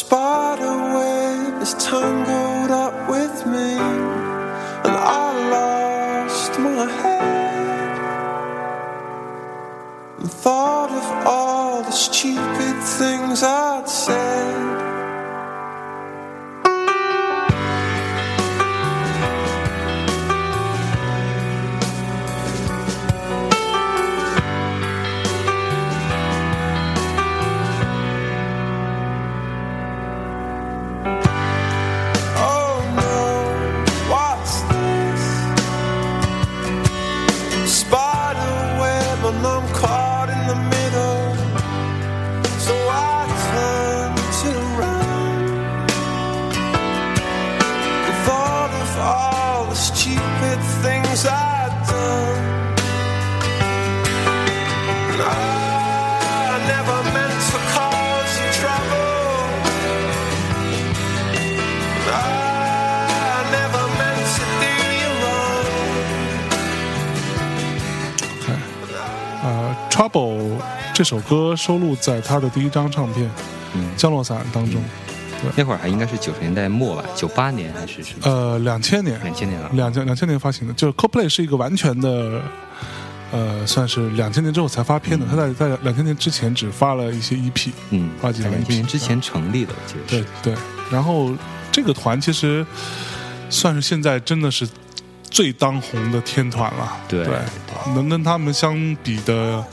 Spider web is tangled up with me, and I lost my head and thought of all the stupid things I'd said. 这首歌收录在他的第一张唱片《嗯，降落伞》当中。那会儿还应该是九十年代末吧，九八年还是什么？呃，两千年，两千年了。两千两千年发行的，就是 Coldplay 是一个完全的，呃，算是两千年之后才发片的。他在在两千年之前只发了一些 EP，嗯，发几张在两千年 EP 之前成立的，我记得对是。对。然后这个团其实算是现在真的是最当红的天团了。对能跟他们相比的，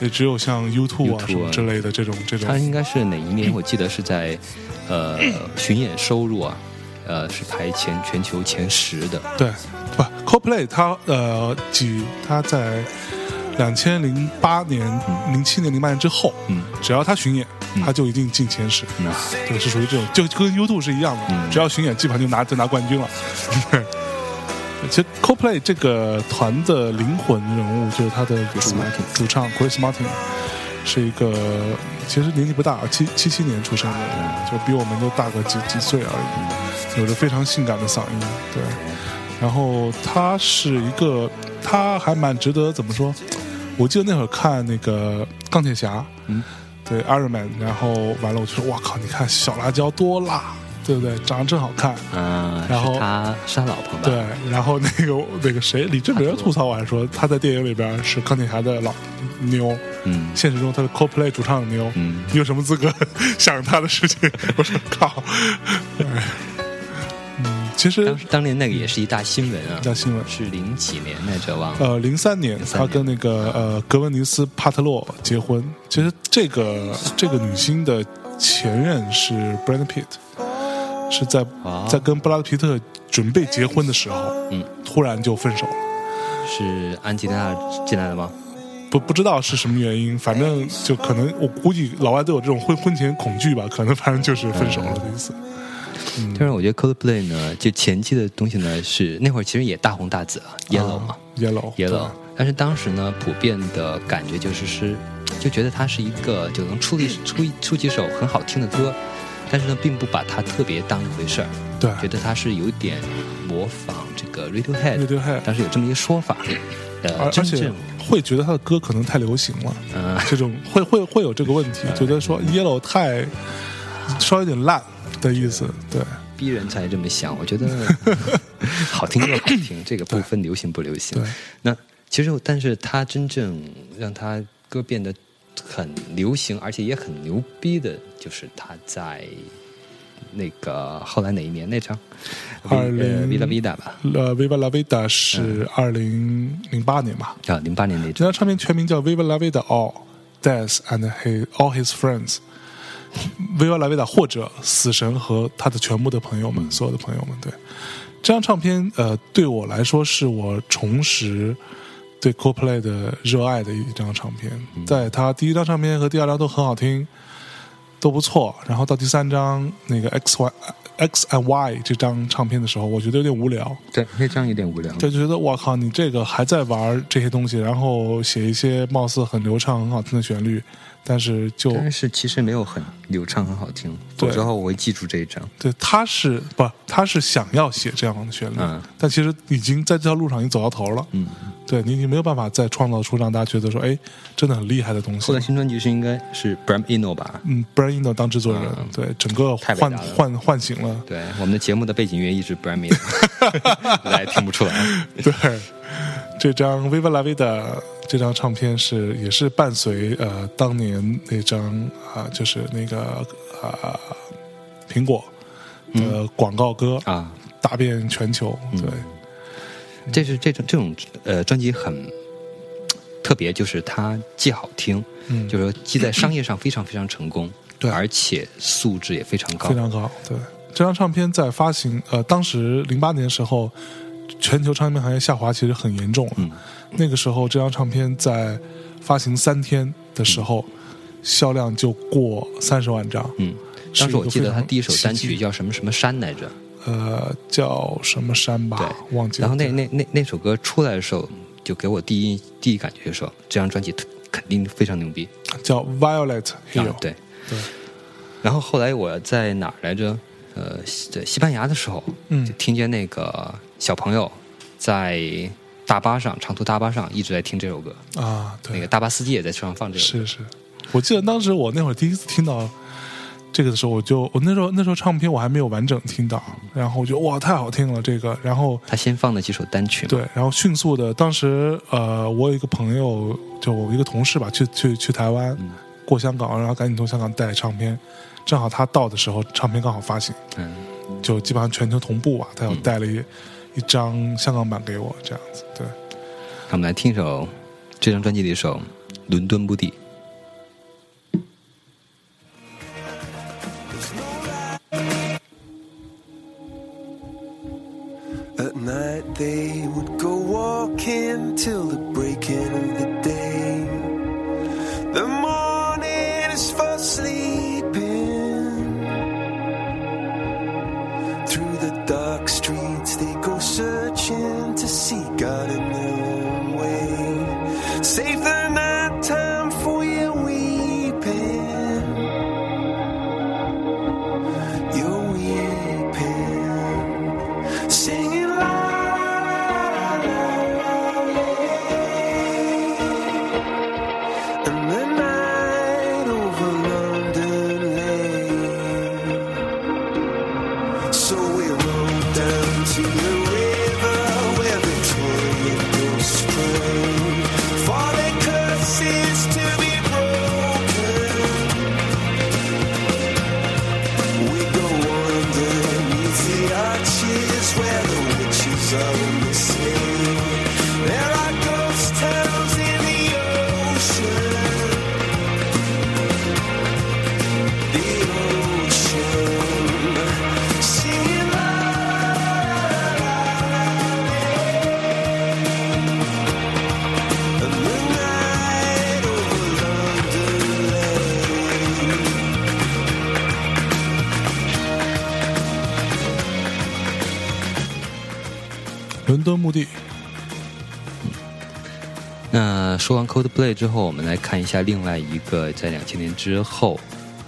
也只有像 YouTube 啊什么之类的这种这种他。应该是哪一年？我记得是在呃 *clears throat* 巡演收入啊，呃是排前全球前十的。对，不，CoPlay 它呃几它在两千零八年、零七年、零八年之后，嗯只要他巡演，嗯他就一定进前十。嗯对，是属于这种，就跟 U2 是一样的，嗯只要巡演，基本上就拿就拿冠军了。对 *laughs* 其实 CoPlay 这个团的灵魂人物就是他的主唱 Chris Martin，是一个其实年纪不大，七七七年出生的，就比我们都大个几几岁而已，有着非常性感的嗓音，对。然后他是一个，他还蛮值得怎么说？我记得那会儿看那个钢铁侠，嗯，对 Iron Man，然后完了我就说哇靠，你看小辣椒多辣，对不对？长得真好看。嗯，然后是他是他老婆吧？对，然后那个那个谁，李志明吐槽我还说他在电影里边是钢铁侠的老妞，嗯现实中他是 CoPlay 主唱的妞，嗯你有什么资格 *laughs* 想他的事情？*laughs* 我说靠，哎 *laughs* 嗯，其实当当年那个也是一大新闻啊，大新闻是零几年来着忘了。呃，零三年03他跟那个呃格温尼斯帕特洛结婚。其实这个这个女星的前任是 Brad Pitt，是在啊在跟布拉德皮特准备结婚的时候，嗯，突然就分手了。是安吉丽娜进来了吗？不不知道是什么原因，反正就可能我估计老外都有这种婚婚前恐惧吧，可能反正就是分手了的意思。嗯但是我觉得 Coldplay 呢，就前期的东西呢是那会儿其实也大红大紫啊，Yellow 嘛、，Yellow Yellow，但是当时呢普遍的感觉就是是就觉得它是一个就能出一出一出几首很好听的歌，但是呢并不把它特别当一回事儿，对。觉得它是有点模仿这个 Radiohead，Radiohead。当时有这么一个说法，而呃，而且会觉得他的歌可能太流行了，嗯、这种会会会有这个问题，觉得说 Yellow 太稍微有点烂的意思，对。逼人才这么想，我觉得 *laughs* 好听就好听，这个不分流行不流行。对。那其实，但是他真正让他歌变得很流行，而且也很牛逼的，就是他在那个后来哪一年那张？20呃 Viva Vida 吧，呃，Viva La Vida 是二零零八年吧？啊，零八年那这张，张唱片全名叫 Viva La Vida All Death and His All His Friends。Viva La Vida 或者死神和他的全部的朋友们，所有的朋友们，对。这张唱片，呃，对我来说是我重拾对 CoPlay 的热爱的一张唱片。在他第一张唱片和第二张都很好听，都不错。然后到第三张那个 X Y X and Y 这张唱片的时候，我觉得有点无聊。对，那张有点无聊。就觉得我靠，你这个还在玩这些东西，然后写一些貌似很流畅、很好听的旋律，但是就但是其实没有很流畅，很好听。对走之后我会记住这一张。对他是不，他是想要写这样的旋律，嗯但其实已经在这条路上已经走到头了。嗯，对你已经没有办法再创造出让大家觉得说，哎，真的很厉害的东西后来。新专辑是应该是 Bram Eno 吧？嗯，Bram Eno 当制作人，嗯对整个唤唤唤醒了，对，我们的节目的背景音乐一直 Bram Eno，*laughs* 大家也听不出来。对，这张《Viva La Vida》这张唱片是也是伴随呃当年那张啊、就是那个啊、苹果的广告歌、啊，打遍全球。对，这是这种这种呃专辑很特别，就是它既好听，嗯。就是说既在商业上非常非常成功，对。而且素质也非常高，非常高。对，这张唱片在发行呃当时零八年的时候，全球唱片行业下滑其实很严重了。嗯那个时候，这张唱片在发行三天的时候，销量就过三十万张。嗯。当时我记得他第一首单曲叫什么什么山来着，呃，叫什么山吧，对，忘记了。然后那那那那首歌出来的时候，就给我第一第一感觉说，这张专辑肯定非常牛逼。叫 Violet Hill，、啊，对对。然后后来我在哪儿来着？呃，西在西班牙的时候，嗯。就听见那个小朋友在大巴上长途大巴上一直在听这首歌，啊，对，那个大巴司机也在车上放这首歌。是是。我记得当时我那会儿第一次听到这个的时候，我就我那时候那时候唱片我还没有完整听到，然后我觉得哇太好听了这个，然后他先放了几首单曲，对，然后迅速的，当时呃，我有一个朋友，就我一个同事吧，去去去台湾、嗯。过香港，然后赶紧从香港带唱片，正好他到的时候，唱片刚好发行，嗯，就基本上全球同步吧，他有带了一、一张香港版给我，这样子，对。那我们来听一首这张专辑的一首《伦敦不地》。At night they would go walking till the breaking 那说完 Coldplay 之后，我们来看一下另外一个在两千年之后，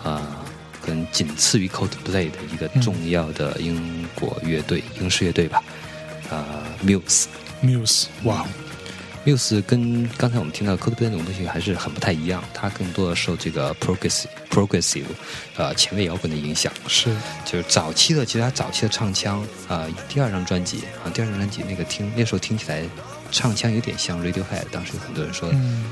啊、跟仅次于 Coldplay 的一个重要的英国乐队、英式乐队吧，啊、Muse。Muse，哇，Muse 跟刚才我们听到 Coldplay 那种东西还是很不太一样，它更多的受这个 progressive progressive 呃前卫摇滚的影响。是就是早期的，其实他早期的唱腔啊、呃第二张专辑啊，第二张专辑那个听那时候听起来唱腔有点像 Radiohead，当时有很多人说，嗯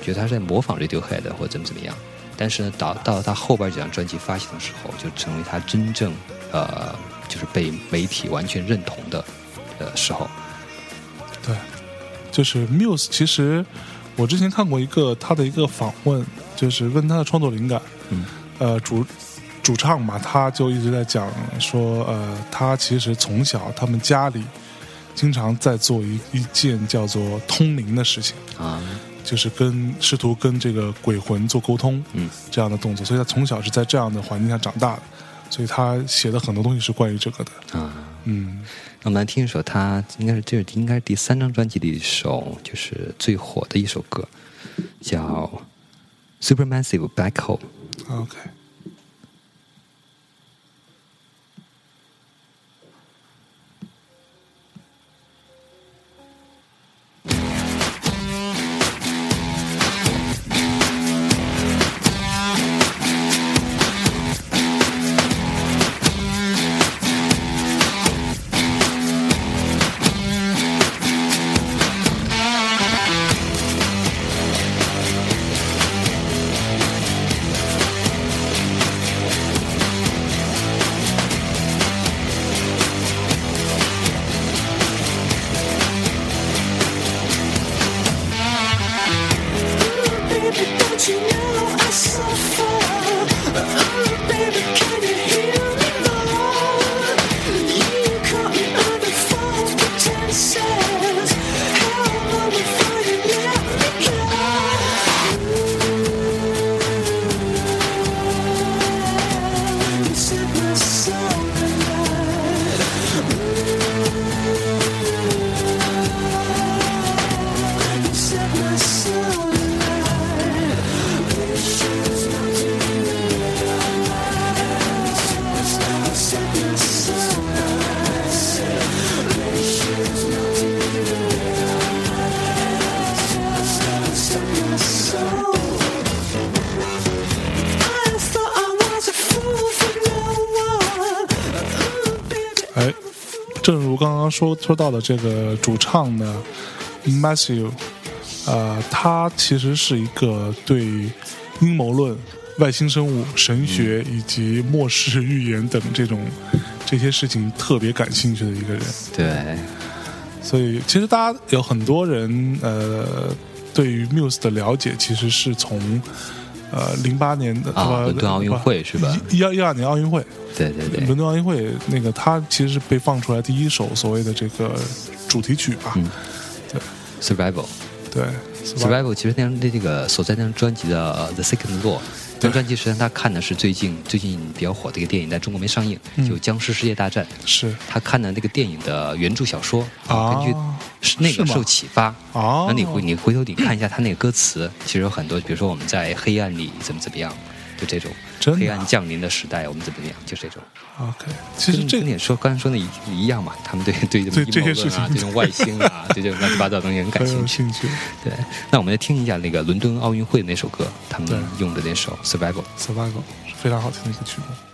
觉得他是在模仿 Radiohead 或者怎么怎么样。但是呢，到到他后边几张专辑发行的时候，就成为他真正呃，就是被媒体完全认同的呃时候。对，就是 Muse。其实我之前看过一个他的一个访问，就是问他的创作灵感。嗯，呃，主主唱嘛，他就一直在讲说，呃，他其实从小他们家里经常在做一一件叫做通灵的事情，啊，就是跟试图跟这个鬼魂做沟通，嗯，这样的动作。所以他从小是在这样的环境下长大的，所以他写的很多东西是关于这个的。啊，嗯，那我们来听一首他应该是这是应该是第三张专辑里的一首，就是最火的一首歌，叫《Supermassive Black Hole》。OK。说说到的这个主唱呢，Matthew，呃，他其实是一个对阴谋论、外星生物、神学以及末世预言等这种这些事情特别感兴趣的一个人。对，所以，其实大家有很多人呃，对于 Muse 的了解，其实是从呃零八年的啊呃伦敦奥运会是吧？一一二一二年奥运会，对对对。伦敦奥运会那个，他其实是被放出来第一首所谓的这个主题曲吧？嗯，Survival。对 Survival 其实那张那这个所在那张专辑的呃《The Second Law》，这张专辑实际上他看的是最近最近比较火的一个电影，在中国没上映，嗯。就《僵尸世界大战》。是。他看的那个电影的原著小说，啊。根据那个受启发。哦那你回你回头你看一下他那个歌词，其实有很多，比如说我们在黑暗里怎么怎么样，就这种黑暗降临的时代，我们怎么怎么样，就这种。OK。其实跟这跟你说刚才说的一一样嘛，他们对对对这种阴谋论啊，这种外星啊，对 *laughs* 这种乱七八糟的东西很感兴趣。兴趣。对，那我们来听一下那个伦敦奥运会那首歌，他们用的那首《Survival》。Survival 是非常好听的一个曲目。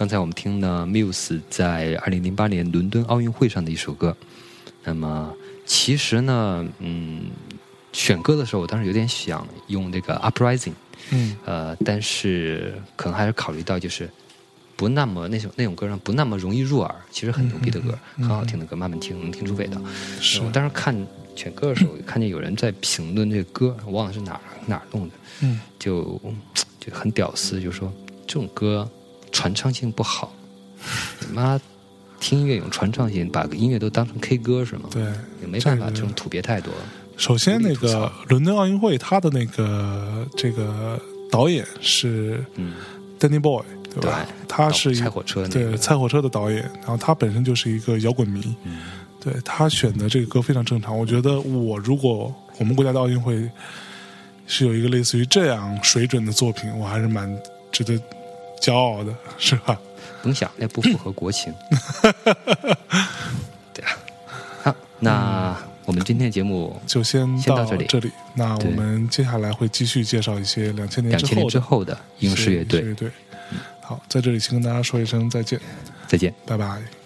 刚才我们听了 Muse 在二零零八年伦敦奥运会上的一首歌。那么其实呢，嗯，选歌的时候，我当时有点想用这个 Uprising，嗯。呃，但是可能还是考虑到就是不那么那种那种歌上不那么容易入耳，其实很牛逼的歌，很好听的歌，慢慢听能听出味道。是。我当时看选歌的时候，*coughs* 看见有人在评论这个歌，我忘了是哪儿哪儿弄的，嗯。就就很屌丝，就说这种歌传唱性不好，你妈听音乐有传唱性，把音乐都当成 K 歌是吗？对，也没办法，这种土鳖太多了。首先，那个伦敦奥运会，他的那个这个导演是嗯，Danny Boy，对吧？对他是一菜火车那个对菜火车的导演，然后他本身就是一个摇滚迷，嗯对他选的这个歌非常正常。我觉得我如果我们国家的奥运会是有一个类似于这样水准的作品，我还是蛮值得骄傲的，是吧？甭想，那不符合国情。*laughs* 对啊，好，那我们今天节目就先先到这里这里。那我们接下来会继续介绍一些两千年两千年之之后的后的英式乐队乐，队。好，在这里先跟大家说一声再见，再见。拜拜。